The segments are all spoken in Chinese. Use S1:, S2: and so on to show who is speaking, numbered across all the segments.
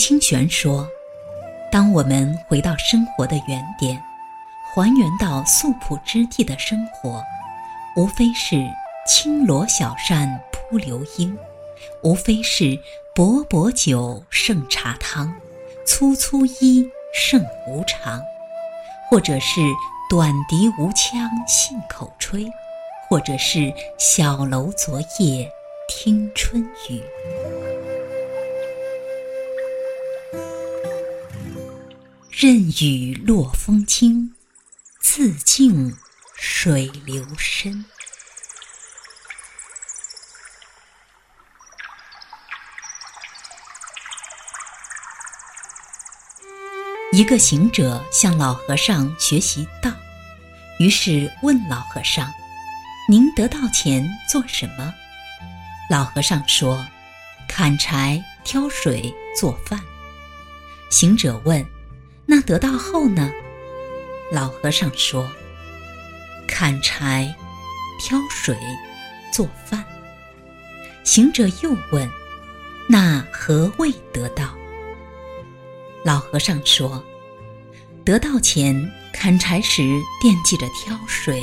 S1: 清玄说：“当我们回到生活的原点，还原到素朴之地的生活，无非是轻罗小扇扑流莺，无非是薄薄酒胜茶汤，粗粗衣胜无常，或者是短笛无腔信口吹，或者是小楼昨夜听春雨。”任雨落风轻，自静水流深。一个行者向老和尚学习道，于是问老和尚：“您得到钱做什么？”老和尚说：“砍柴、挑水、做饭。”行者问。那得到后呢？老和尚说：“砍柴、挑水、做饭。”行者又问：“那何谓得到？”老和尚说：“得到前，砍柴时惦记着挑水，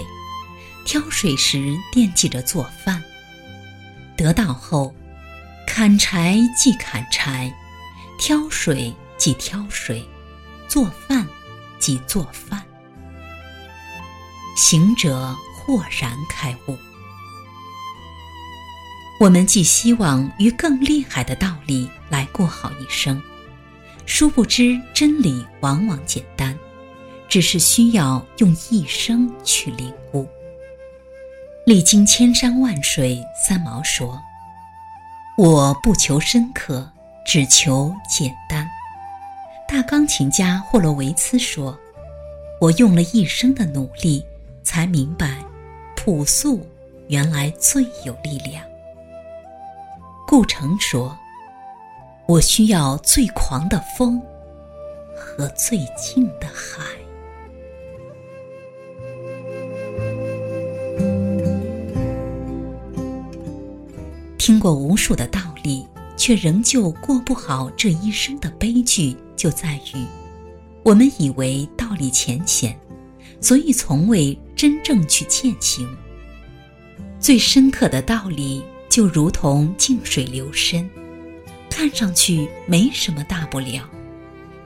S1: 挑水时惦记着做饭；得到后，砍柴即砍柴，挑水即挑水。”做饭即做饭，行者豁然开悟。我们寄希望于更厉害的道理来过好一生，殊不知真理往往简单，只是需要用一生去领悟。历经千山万水，三毛说：“我不求深刻，只求简单。”大钢琴家霍洛维茨说：“我用了一生的努力，才明白，朴素原来最有力量。”顾城说：“我需要最狂的风和最静的海。”听过无数的道，却仍旧过不好这一生的悲剧。就在于，我们以为道理浅显，所以从未真正去践行。最深刻的道理，就如同静水流深，看上去没什么大不了，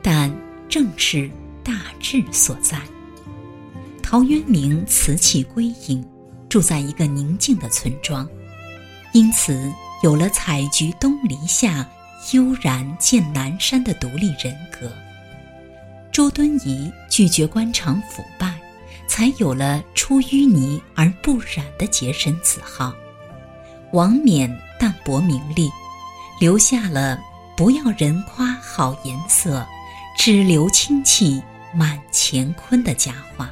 S1: 但正是大智所在。陶渊明辞去归隐，住在一个宁静的村庄，因此有了“采菊东篱下”。悠然见南山的独立人格。周敦颐拒绝官场腐败，才有了出淤泥而不染的洁身自好。王冕淡泊名利，留下了不要人夸好颜色，只留清气满乾坤的佳话。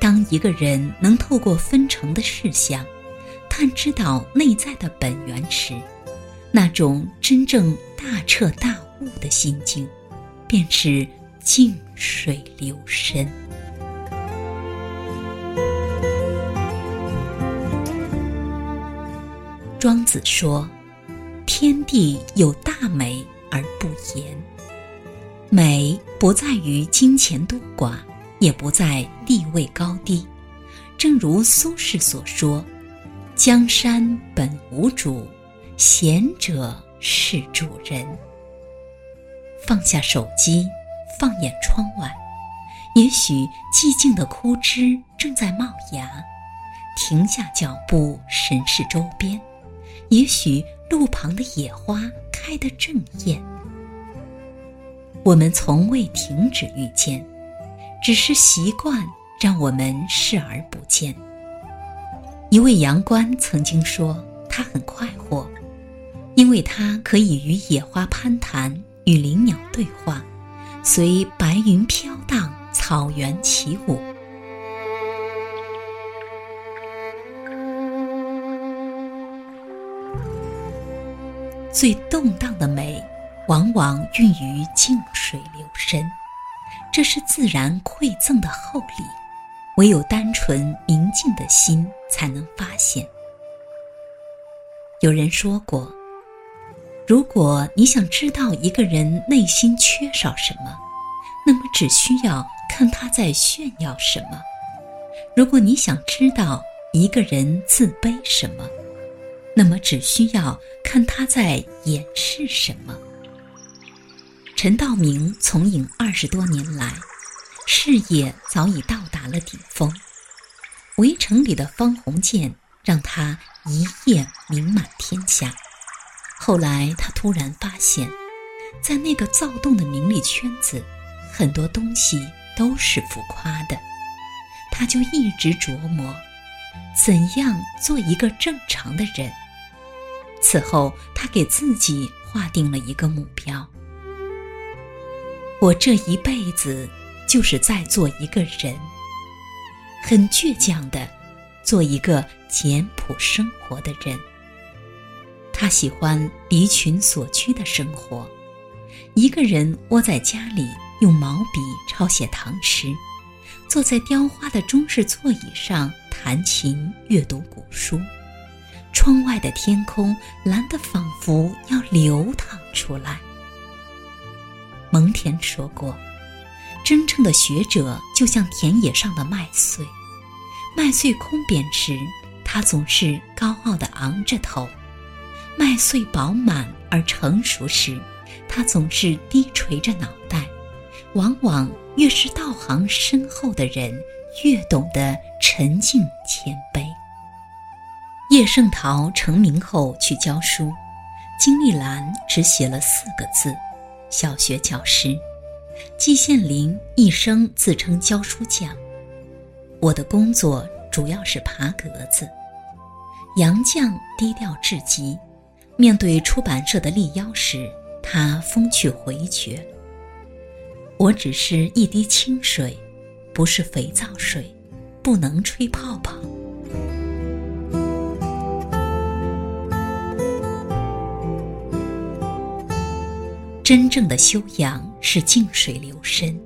S1: 当一个人能透过纷呈的事项，探知到内在的本源时，那种真正大彻大悟的心境，便是静水流深。庄子说：“天地有大美而不言，美不在于金钱多寡，也不在地位高低。正如苏轼所说：‘江山本无主。’”贤者是主人。放下手机，放眼窗外，也许寂静的枯枝正在冒芽；停下脚步，审视周边，也许路旁的野花开得正艳。我们从未停止遇见，只是习惯让我们视而不见。一位阳关曾经说，他很快活。因为它可以与野花攀谈，与灵鸟对话，随白云飘荡，草原起舞。最动荡的美，往往孕于静水流深，这是自然馈赠的厚礼，唯有单纯明净的心才能发现。有人说过。如果你想知道一个人内心缺少什么，那么只需要看他在炫耀什么；如果你想知道一个人自卑什么，那么只需要看他在掩饰什么。陈道明从影二十多年来，事业早已到达了顶峰，《围城》里的方鸿渐让他一夜名满天下。后来，他突然发现，在那个躁动的名利圈子，很多东西都是浮夸的。他就一直琢磨，怎样做一个正常的人。此后，他给自己划定了一个目标：我这一辈子就是在做一个人，很倔强的做一个简朴生活的人。他喜欢离群所居的生活，一个人窝在家里，用毛笔抄写唐诗，坐在雕花的中式座椅上弹琴、阅读古书。窗外的天空蓝得仿佛要流淌出来。蒙恬说过：“真正的学者就像田野上的麦穗，麦穗空扁时，他总是高傲地昂着头。”麦穗饱满而成熟时，他总是低垂着脑袋。往往越是道行深厚的人，越懂得沉静谦卑。叶圣陶成名后去教书，金丽兰只写了四个字：小学教师。季羡林一生自称教书匠。我的工作主要是爬格子。杨绛低调至极。面对出版社的力邀时，他风趣回绝：“我只是一滴清水，不是肥皂水，不能吹泡泡。”真正的修养是静水流深，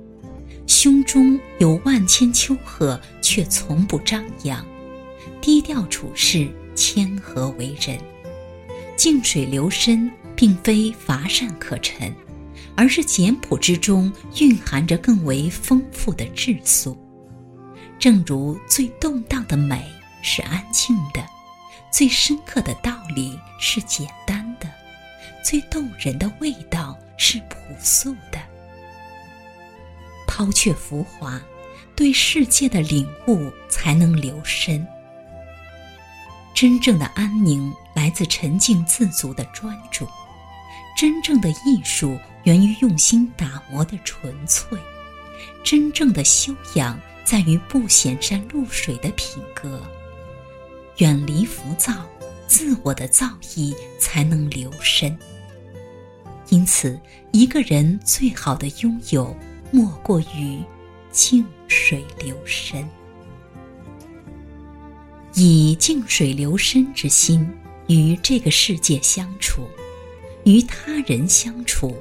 S1: 胸中有万千丘壑，却从不张扬，低调处事，谦和为人。静水流深，并非乏善可陈，而是简朴之中蕴含着更为丰富的质素。正如最动荡的美是安静的，最深刻的道理是简单的，最动人的味道是朴素的。抛却浮华，对世界的领悟才能留深。真正的安宁来自沉静自足的专注，真正的艺术源于用心打磨的纯粹，真正的修养在于不显山露水的品格。远离浮躁，自我的造诣才能留深。因此，一个人最好的拥有，莫过于静水流深。以静水流深之心与这个世界相处，与他人相处，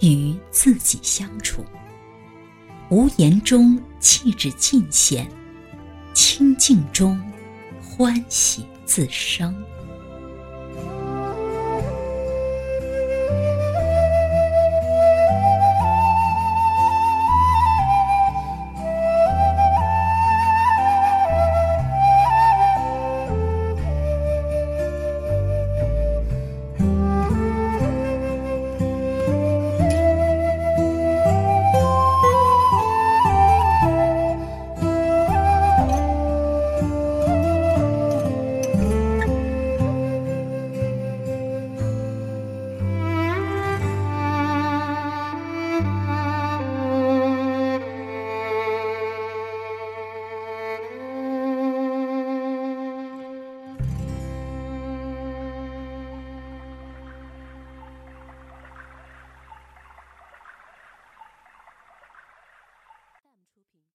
S1: 与自己相处。无言中气质尽显，清静中欢喜自生。